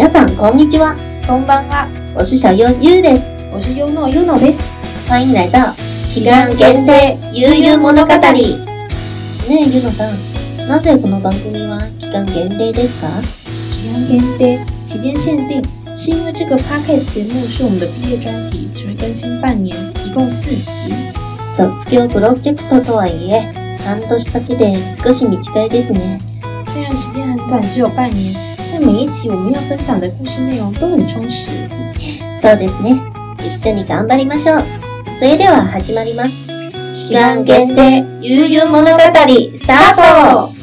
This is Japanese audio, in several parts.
皆さんこんにちは，こんばんは。我是小优优です。我是 Yuno Yuno です。欢迎来到期間限定悠々物語。ねえゆのさん、なぜこの番組は期間限定ですか？期間限定，期间限定，是因为这个 podcast 节目是我们的毕业专题，只会更新半年，一共四集。卒業プロジェクトとはいえ、半年だけで少し短いですね。虽然时间很短，只有半年，但每一集我们要分享的故事内容都很充实。そうですね。一緒に頑張りましょう。それでは始まります。期間限定悠々物語スタート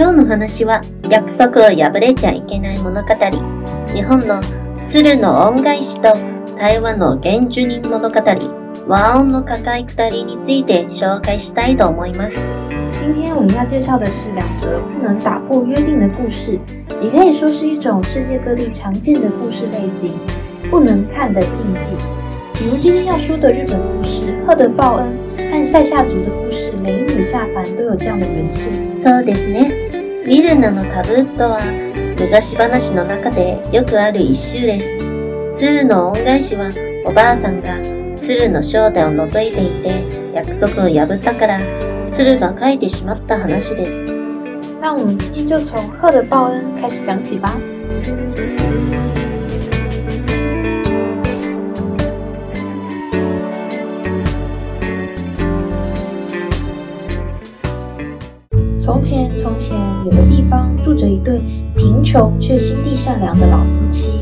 今日の話は約束を破れちゃいけない物語。日本の鶴の恩返しと台湾の原住民物語、和音の抱え下りについて紹介したいと思います。今天我们要介绍的是两则不能打破约定的故事，也可以说是一种世界各地常见的故事类型——不能看的禁忌。比如今天要说的日本故事《赫德报恩》和塞夏族的故事《雷女下凡》都有这样的元素。そうですね。ウィルナのカブットは昔話の中でよくある一周です。鶴の恩返しはおばあさんが鶴の正体を覗いていて約束を破ったから鶴が書いてしまった話です。那我们今天就从《赫德报恩》开始讲起吧。从前，从前有个地方住着一对贫穷却心地善良的老夫妻。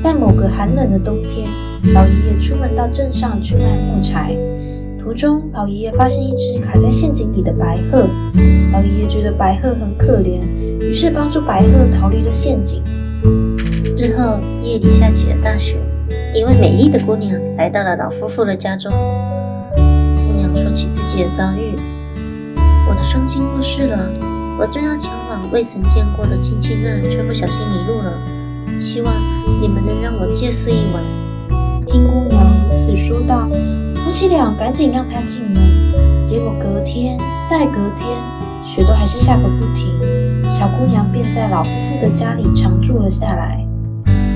在某个寒冷的冬天，老爷爷出门到镇上去卖木柴。途中，老爷爷发现一只卡在陷阱里的白鹤。老爷爷觉得白鹤很可怜，于是帮助白鹤逃离了陷阱。日后夜里下起了大雪，一位美丽的姑娘来到了老夫妇的家中。姑娘说起自己的遭遇：“我的双亲过世了，我正要前往未曾见过的亲戚那，却不小心迷路了。希望你们能让我借宿一晚。”听姑娘如此说道，夫妻俩赶紧让她进门。结果隔天，再隔天，雪都还是下个不停。小姑娘便在老夫妇的家里常住了下来。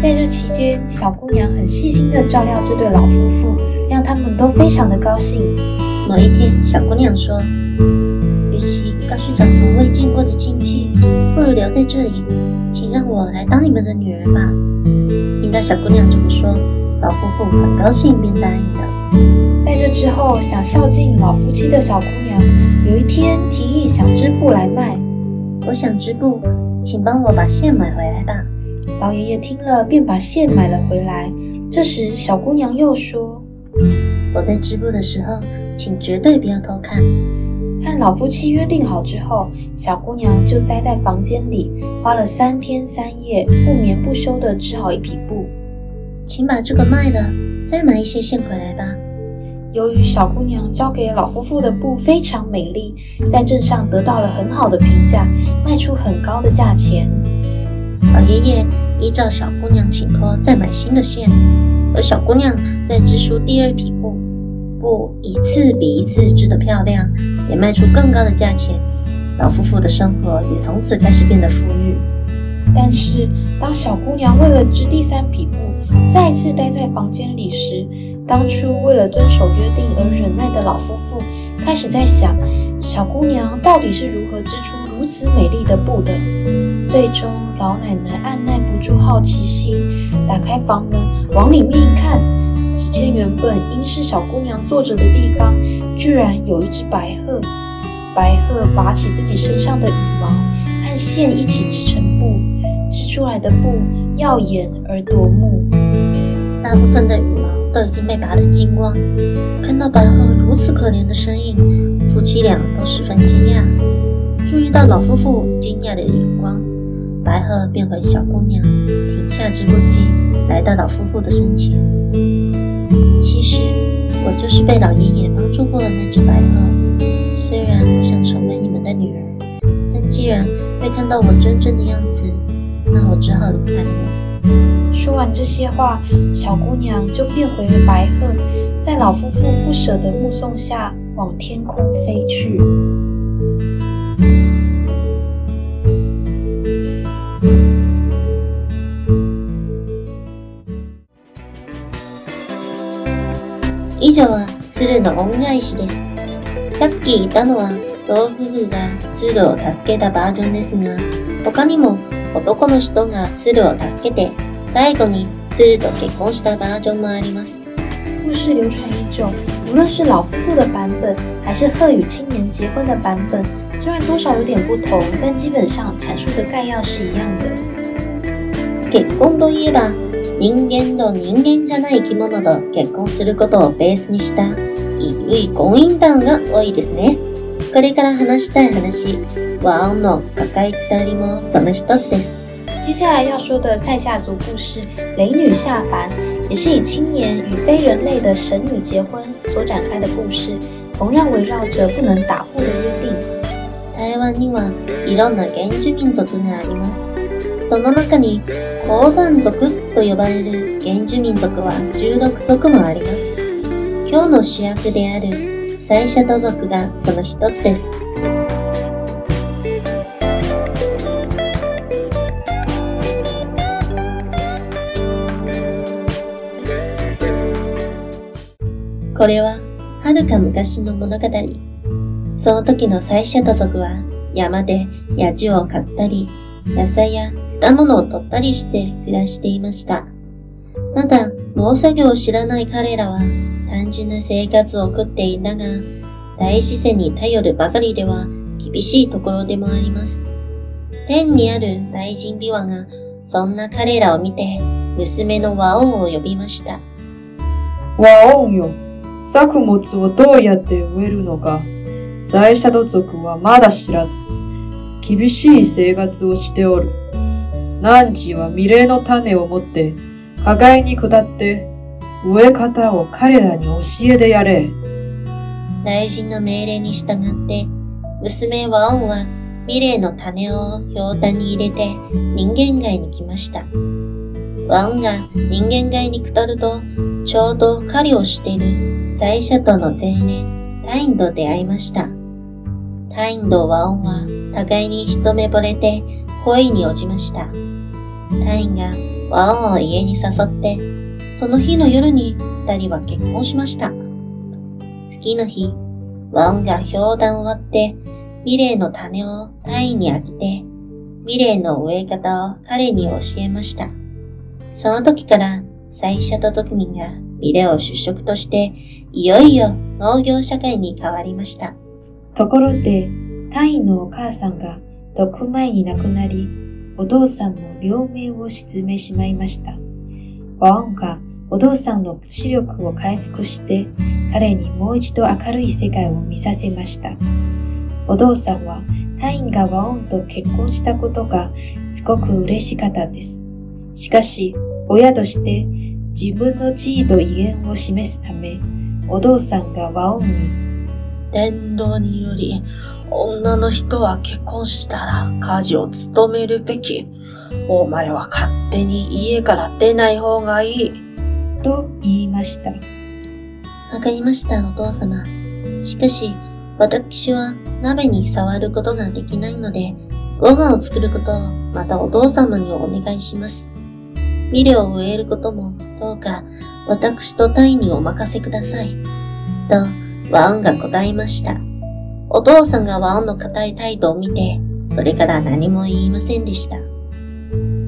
在这期间，小姑娘很细心地照料这对老夫妇，让他们都非常的高兴。某一天，小姑娘说：“要去找从未见过的亲戚，不如留在这里，请让我来当你们的女儿吧。”听到小姑娘这么说，老夫妇很高兴，便答应了。在这之后，想孝敬老夫妻的小姑娘，有一天提议想织布来卖。我想织布，请帮我把线买回来吧。老爷爷听了，便把线买了回来。这时，小姑娘又说：“我在织布的时候，请绝对不要偷看。”和老夫妻约定好之后，小姑娘就待在房间里，花了三天三夜，不眠不休地织好一匹布。请把这个卖了，再买一些线回来吧。由于小姑娘交给老夫妇的布非常美丽，在镇上得到了很好的评价，卖出很高的价钱。老爷爷依照小姑娘请托，再买新的线，而小姑娘在织出第二匹布，布一次比一次织得漂亮，也卖出更高的价钱。老夫妇的生活也从此开始变得富裕。但是，当小姑娘为了织第三匹布，再次待在房间里时，当初为了遵守约定而忍耐的老夫妇开始在想，小姑娘到底是如何织出如此美丽的布的。最终，老奶奶按耐不住好奇心，打开房门往里面一看，只见原本应是小姑娘坐着的地方，居然有一只白鹤。白鹤拔起自己身上的羽毛和线一起织成布，织出来的布耀眼而夺目。大部分的羽毛都已经被拔得精光。看到白鹤如此可怜的身影，夫妻俩都十分惊讶。注意到老夫妇惊讶的眼光，白鹤便回小姑娘，停下织布机，来到老夫妇的身前。其实我就是被老爷爷帮助过的那只白鹤。虽然我想成为你们的女儿，但既然会看到我真正的样子，那我只好离开了。说完这些话，小姑娘就变回了白鹤，在老夫妇不舍的目送下，往天空飞去。以上は鶴の恩返しです。さっき言ったのは老夫婦が鶴を助けたバージョンですが、他にも男の人が鶴を助けて最後に鶴と結婚したバージョンもあります。故事流传已久，无论是老夫妇的版本，还是鹤与青年结婚的版本，虽然多少有点不同，但基本上阐述的概要是一样的。結婚といえば、人間と人間じゃない生き物と結婚することをベースにした、いるい婚姻談が多いですね。これから話したい話、和音の赤い二人もその一つです。接下来要说的塞夏族故事《雷女下凡》，也是以青年与非人类的神女结婚所展开的故事，同样围绕着不能打破的约定。台湾にはいろんな原住民族があります。その中に鉱山族と呼ばれる原住民族は16族もあります。今日の主役であるサイシャト族がその一つです。これは遥か昔の物語。その時のサイシャト族は山で野獣を狩ったり、野菜や果物を取ったりして暮らしていました。まだ農作業を知らない彼らは単純な生活を送っていたが、大自然に頼るばかりでは厳しいところでもあります。天にある大神琵琶がそんな彼らを見て娘の和王を呼びました。ワオンよ、作物をどうやって植えるのか、サイシャド族はまだ知らず、厳しい生活をしておる。汝はミレーの種を持って、課外に下って、植え方を彼らに教えてやれ。大臣の命令に従って、娘ワオンはミレーの種を氷炭に入れて人間街に来ました。ワオンが人間街に来ると、ちょうど狩りをしているサイシャトの青年、タインと出会いました。タインとワオンは互いに一目惚れて恋に落ちました。タインがワオを家に誘って、その日の夜に二人は結婚しました。次の日、ワオが氷弾を割って、ミレーの種をタインにあげて、ミレーの植え方を彼に教えました。その時から、サイシャト族民がミレーを主食として、いよいよ農業社会に変わりました。ところで、タインのお母さんが毒前に亡くなり、お父さんも両目を沈めしまいました。ワオンがお父さんの視力を回復して、彼にもう一度明るい世界を見させました。お父さんはタインがワオンと結婚したことがすごく嬉しかったです。しかし、親として自分の地位と威厳を示すため、お父さんがワオンに伝道により、女の人は結婚したら家事を務めるべき。お前は勝手に家から出ない方がいい。と言いました。わかりました、お父様。しかし、私は鍋に触ることができないので、ご飯を作ることをまたお父様にお願いします。ミレを植えることもどうか私とタイにお任せください。と、ワオンが答えました。お父さんがワオンの固い態度を見て、それから何も言いませんでした。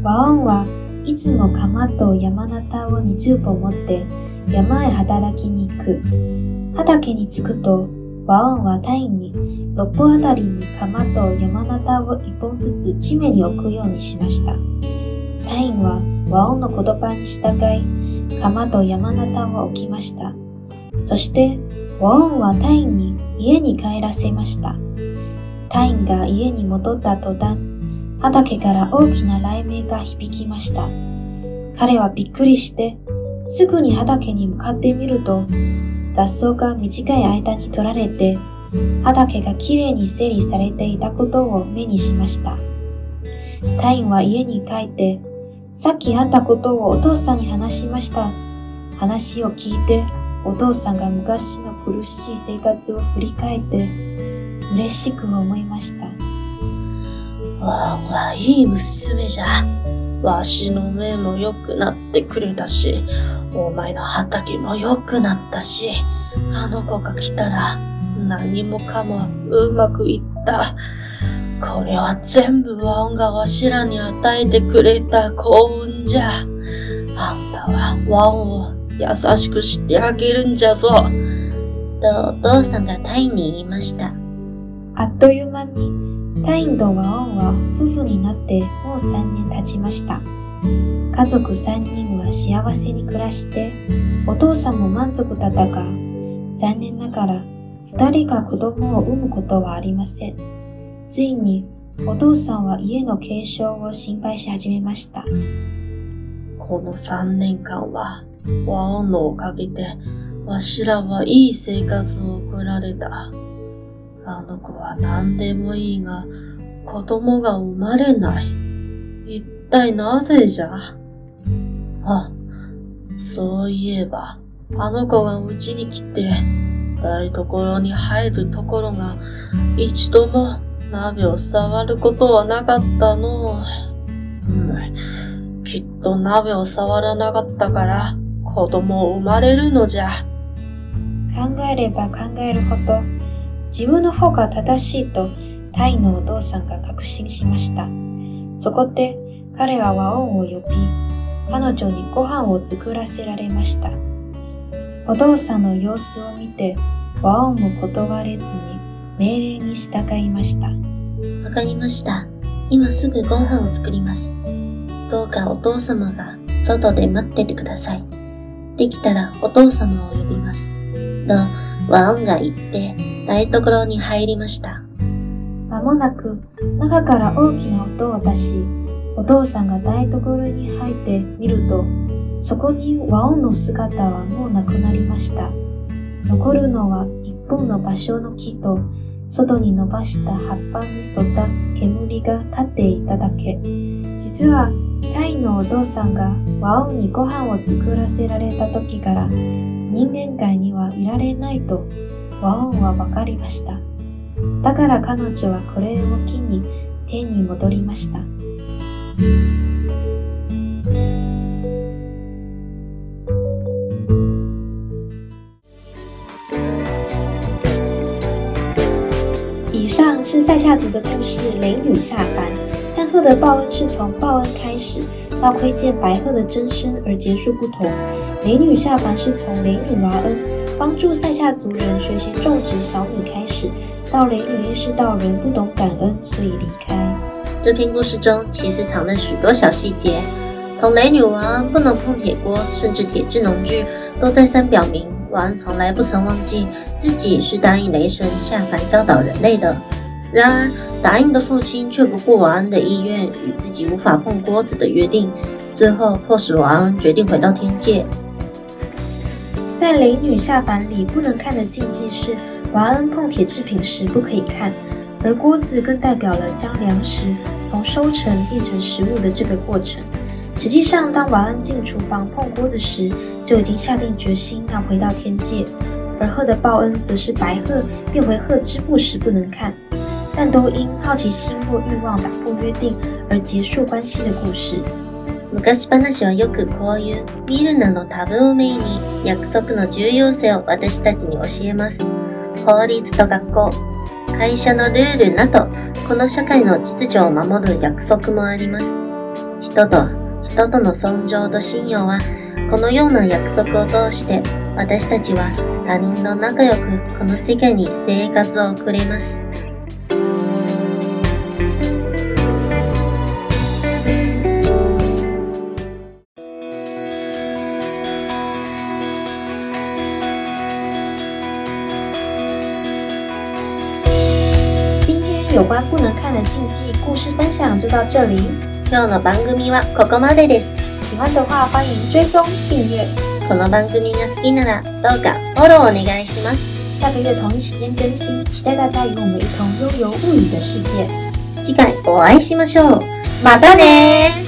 ワオンはいつも鎌と山ナタを20本持って山へ働きに行く。畑に着くと、ワオンはタイに6本あたりに鎌と山ナタを1本ずつ地面に置くようにしました。タインはワオンの言葉に従い、鎌と山ナタを置きました。そして、ワオンはタインに家に帰らせました。タインが家に戻った途端、畑から大きな雷鳴が響きました。彼はびっくりして、すぐに畑に向かってみると、雑草が短い間に取られて、畑がきれいに整理されていたことを目にしました。タインは家に帰って、さっきあったことをお父さんに話しました。話を聞いて、お父さんが昔の苦しい生活を振り返って、嬉しく思いました。ワンはいい娘じゃ。わしの目も良くなってくれたし、お前の畑も良くなったし、あの子が来たら何もかもうまくいった。これは全部ワンがわしらに与えてくれた幸運じゃ。あんたはワンを優しくしてあげるんじゃぞ。とお父さんがタイに言いました。あっという間に、タインとワオンは夫婦になってもう3年経ちました。家族3人は幸せに暮らして、お父さんも満足だったが、残念ながら2人が子供を産むことはありません。ついにお父さんは家の継承を心配し始めました。この3年間は、ワンのおかげで、わしらはいい生活を送られた。あの子は何でもいいが、子供が生まれない。一体なぜじゃ？あ、そういえば、あの子がうちに来て、台所に入るところが、一度も鍋を触ることはなかったの。うんきっと鍋を触らなかったから子供生まれるのじゃ。考えれば考えるほど、自分の方が正しいとタイのお父さんが確信しました。そこで彼はワオンを呼び、彼女にご飯を作らせられました。お父さんの様子を見て、ワオンも断れずに命令に従いました。わかりました。今すぐご飯を作ります。どうかお父様が外で待っててください。できたらお父様を呼びます。と、ワオンが言って台所に入りました。まもなく中から大きな音を出し、お父さんが台所に入ってみると、そこにワオンの姿はもうなくなりました。残るのは一本の芭蕉の木と、外に伸ばした葉っぱに沿った煙が立っていただけ。実は、タイのお父さんがワオにご飯を作らせられた時から、人間界にはいられないとワオは分かりました。だから彼女はこれを機に天に戻りました。以上是塞夏族的故事《雷女下凡》，但鹤的报恩是从报恩开始，到窥见白鹤的真身而结束不同。雷女下凡是从雷女娃恩帮助塞夏族人学习种植小米开始，到雷女意识到人不懂感恩，所以离开。这篇故事中其实藏了许多小细节，从雷女王恩不能碰铁锅，甚至铁制农具，都再三表明王安从来不曾忘记自己是答应雷神下凡教导人类的。然而，答应的父亲却不顾王恩的意愿与自己无法碰锅子的约定，最后迫使王恩决定回到天界。在雷女下凡里不能看的禁忌是，娃恩碰铁制品时不可以看，而锅子更代表了将粮食从收成变成食物的这个过程。实际上，当娃恩进厨房碰锅子时，就已经下定决心要回到天界。而鹤的报恩则是白鹤变回鹤织布时不能看，但都因好奇心或欲望打破约定而结束关系的故事。昔話はよくこういう見るなのタブーをメインに約束の重要性を私たちに教えます。法律と学校、会社のルールなど、この社会の秩序を守る約束もあります。人と人との尊重と信用は、このような約束を通して私たちは他人と仲良くこの世界に生活を送れます。有关不能看的禁忌故事分享就到这里。今日の番組はここまでです。喜欢的话，欢迎追踪订阅。この番組が好きならどうかフォローお願いします。下个月同一时间更新，期待大家与我们一同悠游物语的世界。次回お会いしましょう。またね